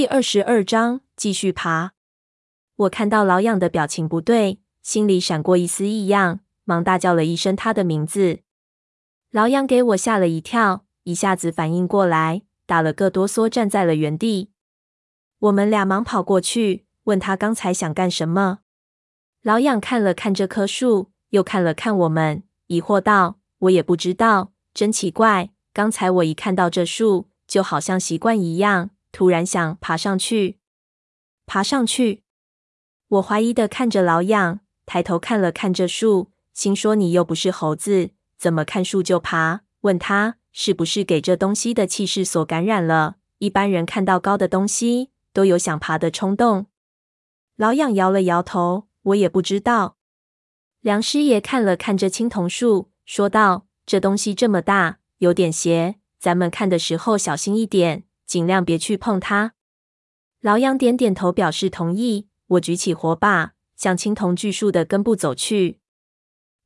第二十二章继续爬。我看到老痒的表情不对，心里闪过一丝异样，忙大叫了一声他的名字。老痒给我吓了一跳，一下子反应过来，打了个哆嗦，站在了原地。我们俩忙跑过去，问他刚才想干什么。老痒看了看这棵树，又看了看我们，疑惑道：“我也不知道，真奇怪。刚才我一看到这树，就好像习惯一样。”突然想爬上去，爬上去。我怀疑的看着老痒，抬头看了看这树，心说：“你又不是猴子，怎么看树就爬？”问他是不是给这东西的气势所感染了？一般人看到高的东西，都有想爬的冲动。老痒摇了摇头，我也不知道。梁师爷看了看这青铜树，说道：“这东西这么大，有点邪，咱们看的时候小心一点。”尽量别去碰它。老杨点点头，表示同意。我举起火把，向青铜巨树的根部走去。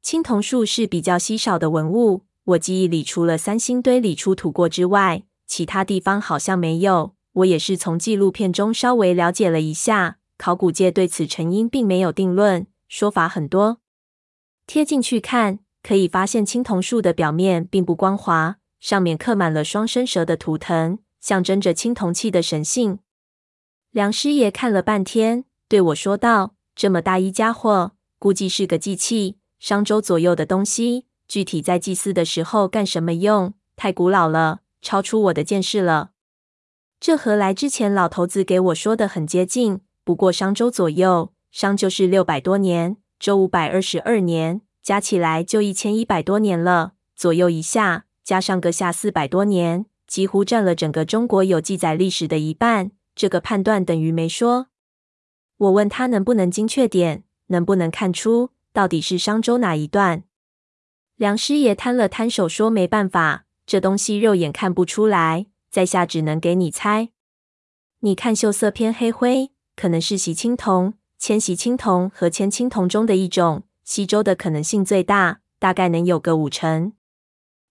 青铜树是比较稀少的文物，我记忆里除了三星堆里出土过之外，其他地方好像没有。我也是从纪录片中稍微了解了一下，考古界对此成因并没有定论，说法很多。贴近去看，可以发现青铜树的表面并不光滑，上面刻满了双生蛇的图腾。象征着青铜器的神性。梁师爷看了半天，对我说道：“这么大一家伙，估计是个祭器，商周左右的东西。具体在祭祀的时候干什么用？太古老了，超出我的见识了。这和来之前老头子给我说的很接近。不过商周左右，商就是六百多年，周五百二十二年，加起来就一千一百多年了。左右一下，加上个下四百多年。”几乎占了整个中国有记载历史的一半，这个判断等于没说。我问他能不能精确点，能不能看出到底是商周哪一段？梁师爷摊了摊手说：“没办法，这东西肉眼看不出来，在下只能给你猜。你看锈色偏黑灰，可能是锡青铜、铅锡青铜和铅青铜中的一种，西周的可能性最大，大概能有个五成，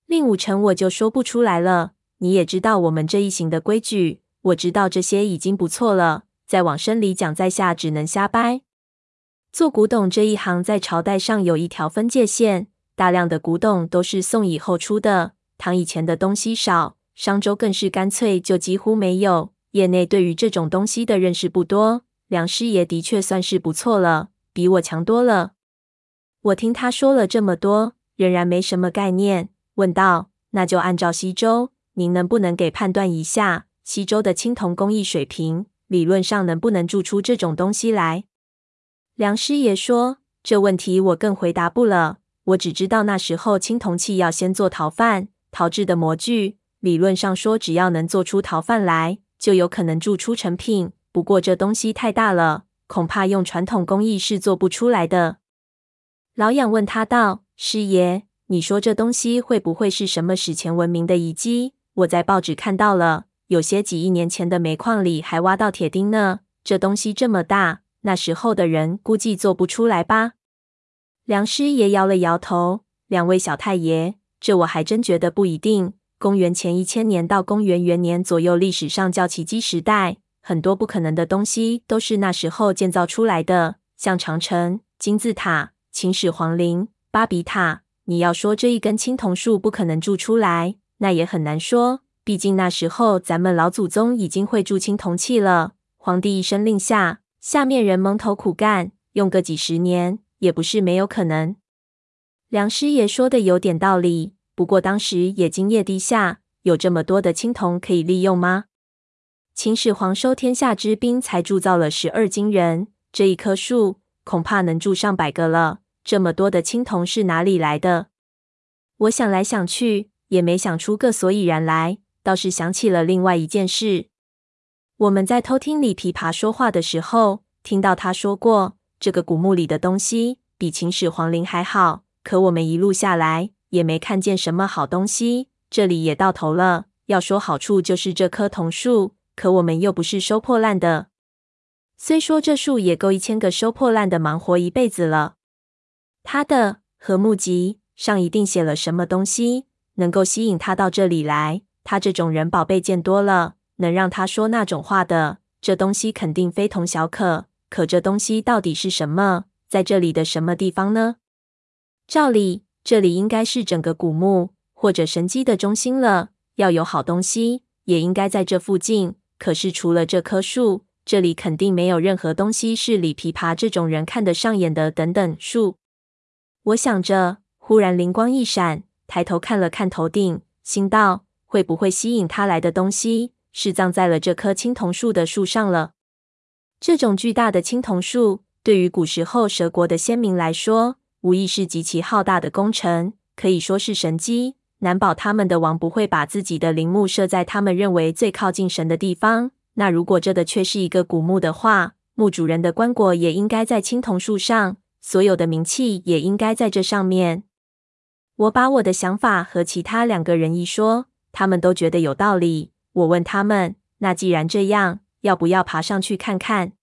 另五成我就说不出来了。”你也知道我们这一行的规矩，我知道这些已经不错了。再往深里讲，在下只能瞎掰。做古董这一行，在朝代上有一条分界线，大量的古董都是宋以后出的，唐以前的东西少，商周更是干脆就几乎没有。业内对于这种东西的认识不多，梁师爷的确算是不错了，比我强多了。我听他说了这么多，仍然没什么概念，问道：“那就按照西周。”您能不能给判断一下西周的青铜工艺水平？理论上能不能铸出这种东西来？梁师爷说：“这问题我更回答不了。我只知道那时候青铜器要先做陶范，陶制的模具。理论上说，只要能做出陶范来，就有可能铸出成品。不过这东西太大了，恐怕用传统工艺是做不出来的。”老痒问他道：“师爷，你说这东西会不会是什么史前文明的遗迹？”我在报纸看到了，有些几亿年前的煤矿里还挖到铁钉呢。这东西这么大，那时候的人估计做不出来吧？梁师爷摇了摇头。两位小太爷，这我还真觉得不一定。公元前一千年到公元元年左右，历史上叫奇迹时代，很多不可能的东西都是那时候建造出来的，像长城、金字塔、秦始皇陵、巴比塔。你要说这一根青铜树不可能铸出来？那也很难说，毕竟那时候咱们老祖宗已经会铸青铜器了。皇帝一声令下，下面人蒙头苦干，用个几十年也不是没有可能。梁师爷说的有点道理，不过当时也工业低下，有这么多的青铜可以利用吗？秦始皇收天下之兵，才铸造了十二金人，这一棵树恐怕能铸上百个了。这么多的青铜是哪里来的？我想来想去。也没想出个所以然来，倒是想起了另外一件事。我们在偷听里琵琶说话的时候，听到他说过，这个古墓里的东西比秦始皇陵还好。可我们一路下来，也没看见什么好东西。这里也到头了。要说好处，就是这棵桐树，可我们又不是收破烂的。虽说这树也够一千个收破烂的忙活一辈子了。他的和墓籍上一定写了什么东西。能够吸引他到这里来，他这种人宝贝见多了，能让他说那种话的，这东西肯定非同小可。可这东西到底是什么？在这里的什么地方呢？照理，这里应该是整个古墓或者神迹的中心了。要有好东西，也应该在这附近。可是除了这棵树，这里肯定没有任何东西是李琵琶这种人看得上眼的。等等，树。我想着，忽然灵光一闪，抬头看了看头顶，心道：会不会吸引他来的东西，是葬在了这棵青铜树的树上了？这种巨大的青铜树，对于古时候蛇国的先民来说，无疑是极其浩大的工程，可以说是神迹。难保他们的王不会把自己的陵墓设在他们认为最靠近神的地方。那如果这的确是一个古墓的话，墓主人的棺椁也应该在青铜树上，所有的冥器也应该在这上面。我把我的想法和其他两个人一说，他们都觉得有道理。我问他们：“那既然这样，要不要爬上去看看？”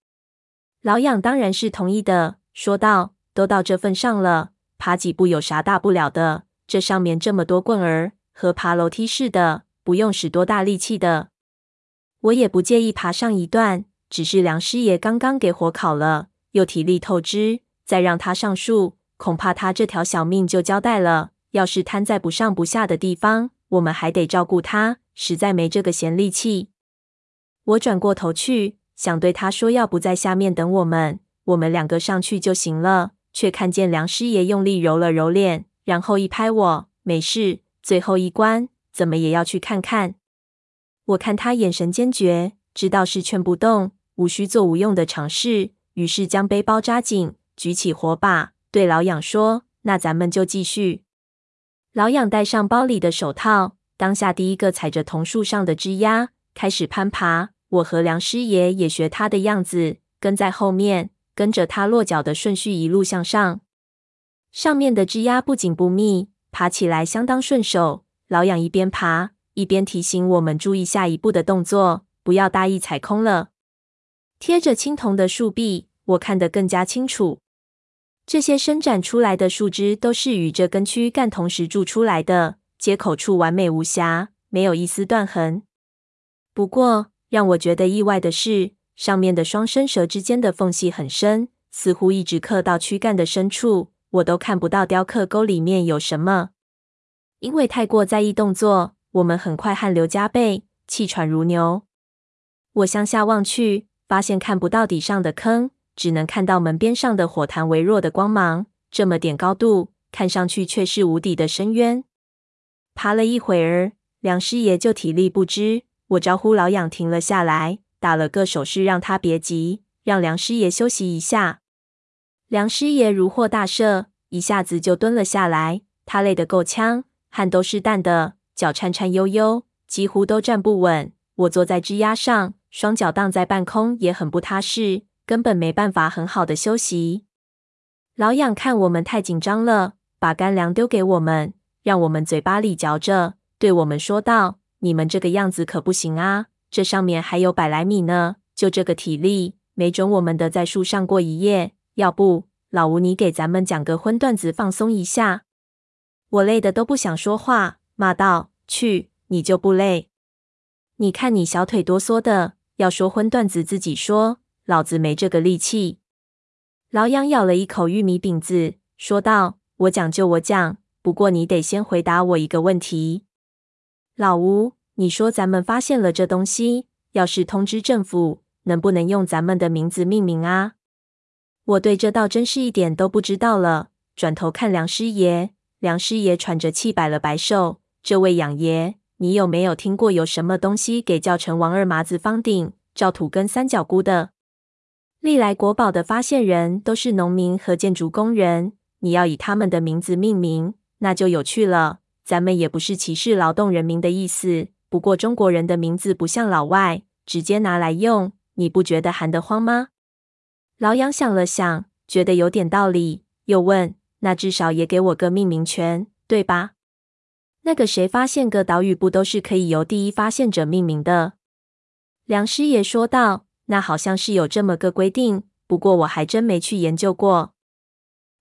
老痒当然是同意的，说道。都到这份上了，爬几步有啥大不了的？这上面这么多棍儿，和爬楼梯似的，不用使多大力气的。我也不介意爬上一段，只是梁师爷刚刚给火烤了，又体力透支，再让他上树，恐怕他这条小命就交代了。要是瘫在不上不下的地方，我们还得照顾他，实在没这个闲力气。我转过头去，想对他说，要不在下面等我们，我们两个上去就行了。却看见梁师爷用力揉了揉脸，然后一拍我：“没事，最后一关，怎么也要去看看。”我看他眼神坚决，知道是劝不动，无需做无用的尝试，于是将背包扎紧，举起火把，对老痒说：“那咱们就继续。”老痒戴上包里的手套，当下第一个踩着桐树上的枝桠，开始攀爬。我和梁师爷也学他的样子，跟在后面。跟着他落脚的顺序一路向上，上面的枝桠不紧不密，爬起来相当顺手。老痒一边爬一边提醒我们注意下一步的动作，不要大意踩空了。贴着青铜的树壁，我看得更加清楚。这些伸展出来的树枝都是与这根躯干同时铸出来的，接口处完美无瑕，没有一丝断痕。不过让我觉得意外的是，上面的双生蛇之间的缝隙很深，似乎一直刻到躯干的深处，我都看不到雕刻沟里面有什么。因为太过在意动作，我们很快汗流浃背，气喘如牛。我向下望去，发现看不到底上的坑，只能看到门边上的火坛微弱的光芒。这么点高度，看上去却是无底的深渊。爬了一会儿，梁师爷就体力不支，我招呼老痒停了下来。打了个手势，让他别急，让梁师爷休息一下。梁师爷如获大赦，一下子就蹲了下来。他累得够呛，汗都是淡的，脚颤颤悠悠，几乎都站不稳。我坐在枝桠上，双脚荡在半空，也很不踏实，根本没办法很好的休息。老痒看我们太紧张了，把干粮丢给我们，让我们嘴巴里嚼着，对我们说道：“你们这个样子可不行啊。”这上面还有百来米呢，就这个体力，没准我们得在树上过一夜。要不，老吴你给咱们讲个荤段子放松一下。我累得都不想说话，骂道：“去，你就不累？你看你小腿哆嗦的，要说荤段子自己说，老子没这个力气。”老痒咬了一口玉米饼子，说道：“我讲就我讲，不过你得先回答我一个问题，老吴。”你说咱们发现了这东西，要是通知政府，能不能用咱们的名字命名啊？我对这倒真是一点都不知道了。转头看梁师爷，梁师爷喘着气摆了摆手：“这位养爷，你有没有听过有什么东西给叫成王二麻子方鼎、赵土跟三角菇的？历来国宝的发现人都是农民和建筑工人，你要以他们的名字命名，那就有趣了。咱们也不是歧视劳动人民的意思。”不过中国人的名字不像老外，直接拿来用，你不觉得寒得慌吗？老杨想了想，觉得有点道理，又问：“那至少也给我个命名权，对吧？”那个谁发现个岛屿，不都是可以由第一发现者命名的？梁师爷说道：“那好像是有这么个规定，不过我还真没去研究过。”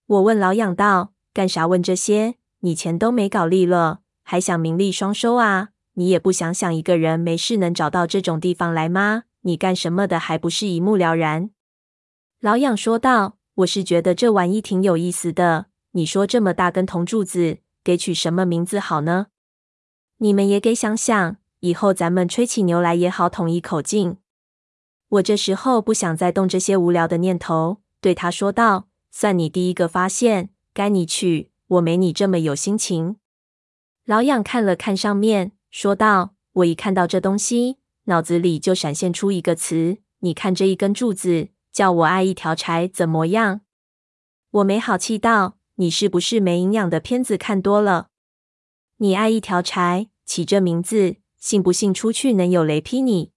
我问老痒道：“干啥问这些？你钱都没搞利了，还想名利双收啊？”你也不想想，一个人没事能找到这种地方来吗？你干什么的还不是一目了然？”老养说道：“我是觉得这玩意挺有意思的。你说这么大根铜柱子，给取什么名字好呢？你们也给想想，以后咱们吹起牛来也好统一口径。”我这时候不想再动这些无聊的念头，对他说道：“算你第一个发现，该你去，我没你这么有心情。”老养看了看上面，说道：“我一看到这东西，脑子里就闪现出一个词。你看这一根柱子。”叫我爱一条柴怎么样？我没好气道：“你是不是没营养的片子看多了？你爱一条柴，起这名字，信不信出去能有雷劈你？”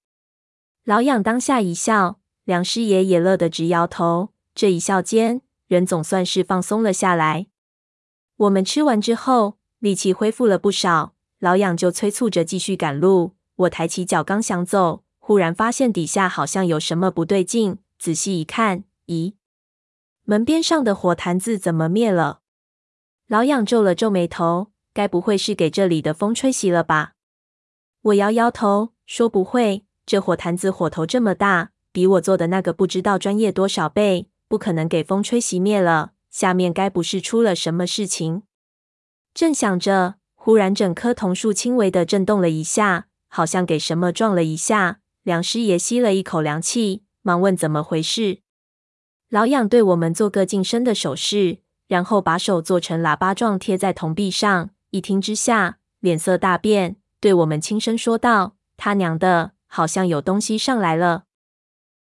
老痒当下一笑，梁师爷也乐得直摇头。这一笑间，人总算是放松了下来。我们吃完之后，力气恢复了不少，老痒就催促着继续赶路。我抬起脚刚想走，忽然发现底下好像有什么不对劲。仔细一看，咦，门边上的火坛子怎么灭了？老痒皱了皱眉头，该不会是给这里的风吹熄了吧？我摇摇头，说不会，这火坛子火头这么大，比我做的那个不知道专业多少倍，不可能给风吹熄灭了。下面该不是出了什么事情？正想着，忽然整棵桐树轻微的震动了一下，好像给什么撞了一下。梁师爷吸了一口凉气。忙问怎么回事？老痒对我们做个近身的手势，然后把手做成喇叭状贴在铜壁上。一听之下，脸色大变，对我们轻声说道：“他娘的，好像有东西上来了。”